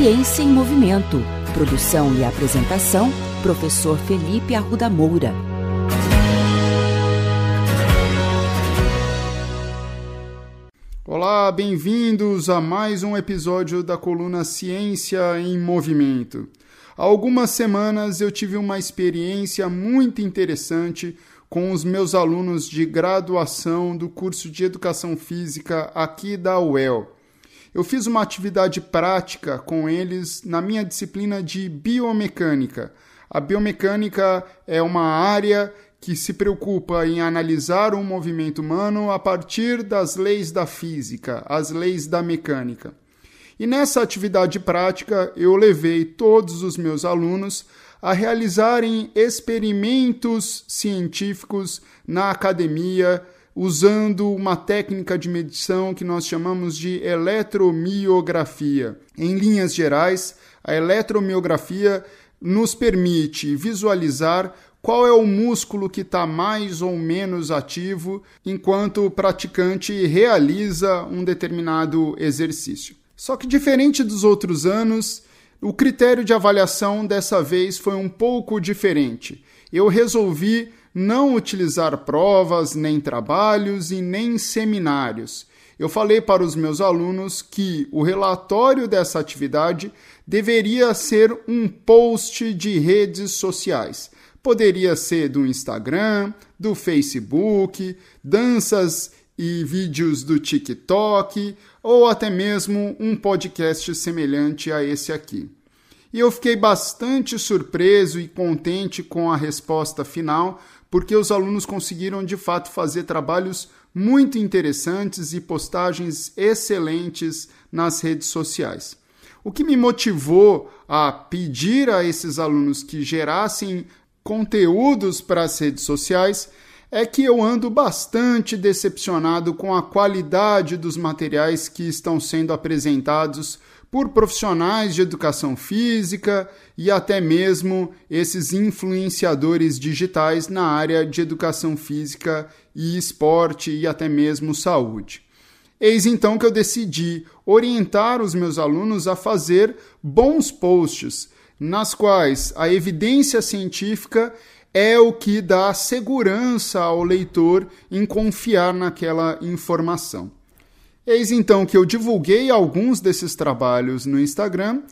Ciência em Movimento. Produção e apresentação, professor Felipe Arruda Moura. Olá, bem-vindos a mais um episódio da coluna Ciência em Movimento. Há algumas semanas eu tive uma experiência muito interessante com os meus alunos de graduação do curso de Educação Física aqui da UEL. Eu fiz uma atividade prática com eles na minha disciplina de biomecânica. A biomecânica é uma área que se preocupa em analisar o movimento humano a partir das leis da física, as leis da mecânica. E nessa atividade prática, eu levei todos os meus alunos a realizarem experimentos científicos na academia, usando uma técnica de medição que nós chamamos de eletromiografia. Em linhas gerais, a eletromiografia nos permite visualizar qual é o músculo que está mais ou menos ativo enquanto o praticante realiza um determinado exercício. Só que, diferente dos outros anos, o critério de avaliação dessa vez foi um pouco diferente. Eu resolvi não utilizar provas, nem trabalhos e nem seminários. Eu falei para os meus alunos que o relatório dessa atividade deveria ser um post de redes sociais. Poderia ser do Instagram, do Facebook, danças e vídeos do TikTok ou até mesmo um podcast semelhante a esse aqui. E eu fiquei bastante surpreso e contente com a resposta final, porque os alunos conseguiram de fato fazer trabalhos muito interessantes e postagens excelentes nas redes sociais. O que me motivou a pedir a esses alunos que gerassem conteúdos para as redes sociais é que eu ando bastante decepcionado com a qualidade dos materiais que estão sendo apresentados por profissionais de educação física e até mesmo esses influenciadores digitais na área de educação física e esporte e até mesmo saúde. Eis então que eu decidi orientar os meus alunos a fazer bons posts, nas quais a evidência científica é o que dá segurança ao leitor em confiar naquela informação. Eis então que eu divulguei alguns desses trabalhos no Instagram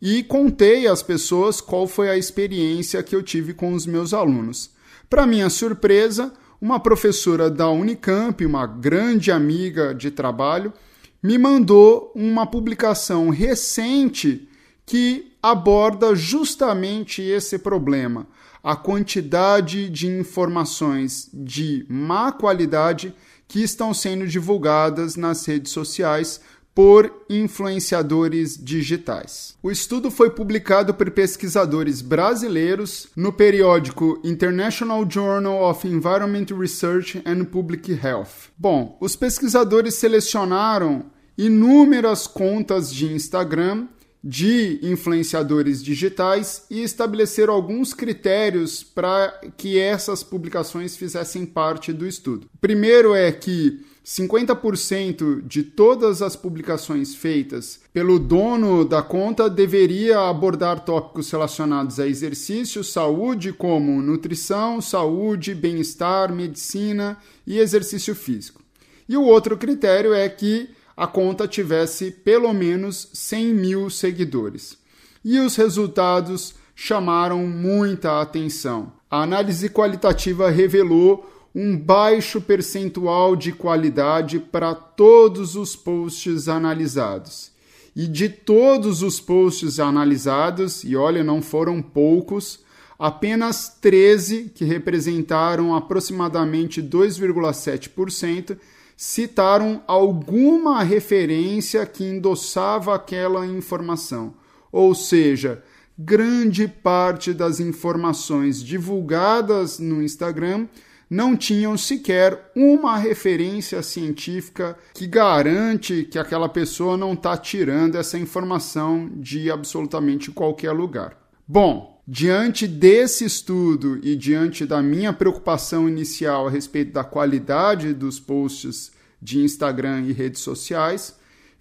e contei às pessoas qual foi a experiência que eu tive com os meus alunos. Para minha surpresa, uma professora da Unicamp, uma grande amiga de trabalho, me mandou uma publicação recente que aborda justamente esse problema a quantidade de informações de má qualidade que estão sendo divulgadas nas redes sociais por influenciadores digitais. O estudo foi publicado por pesquisadores brasileiros no periódico International Journal of Environment Research and Public Health. Bom, os pesquisadores selecionaram inúmeras contas de Instagram de influenciadores digitais e estabeleceram alguns critérios para que essas publicações fizessem parte do estudo. Primeiro é que 50% de todas as publicações feitas pelo dono da conta deveria abordar tópicos relacionados a exercício, saúde, como nutrição, saúde, bem-estar, medicina e exercício físico. E o outro critério é que a conta tivesse pelo menos 100 mil seguidores. E os resultados chamaram muita atenção. A análise qualitativa revelou um baixo percentual de qualidade para todos os posts analisados. E de todos os posts analisados, e olha, não foram poucos, apenas 13, que representaram aproximadamente 2,7%, citaram alguma referência que endossava aquela informação. Ou seja, grande parte das informações divulgadas no Instagram não tinham sequer uma referência científica que garante que aquela pessoa não está tirando essa informação de absolutamente qualquer lugar. Bom, Diante desse estudo e diante da minha preocupação inicial a respeito da qualidade dos posts de Instagram e redes sociais,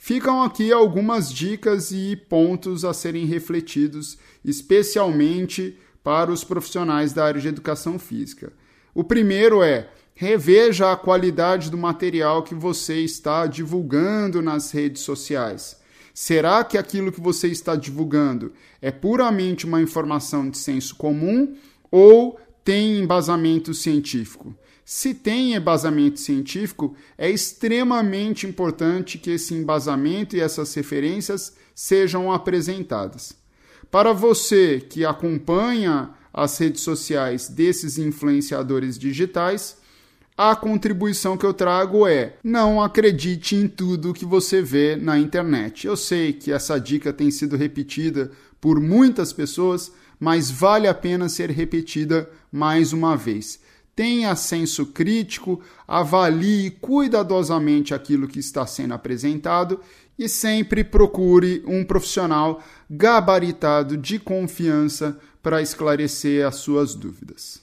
Ficam aqui algumas dicas e pontos a serem refletidos, especialmente para os profissionais da área de educação física. O primeiro é reveja a qualidade do material que você está divulgando nas redes sociais. Será que aquilo que você está divulgando é puramente uma informação de senso comum ou tem embasamento científico? Se tem embasamento científico, é extremamente importante que esse embasamento e essas referências sejam apresentadas. Para você que acompanha as redes sociais desses influenciadores digitais, a contribuição que eu trago é: não acredite em tudo que você vê na internet. Eu sei que essa dica tem sido repetida por muitas pessoas, mas vale a pena ser repetida mais uma vez tenha senso crítico, avalie cuidadosamente aquilo que está sendo apresentado e sempre procure um profissional gabaritado de confiança para esclarecer as suas dúvidas.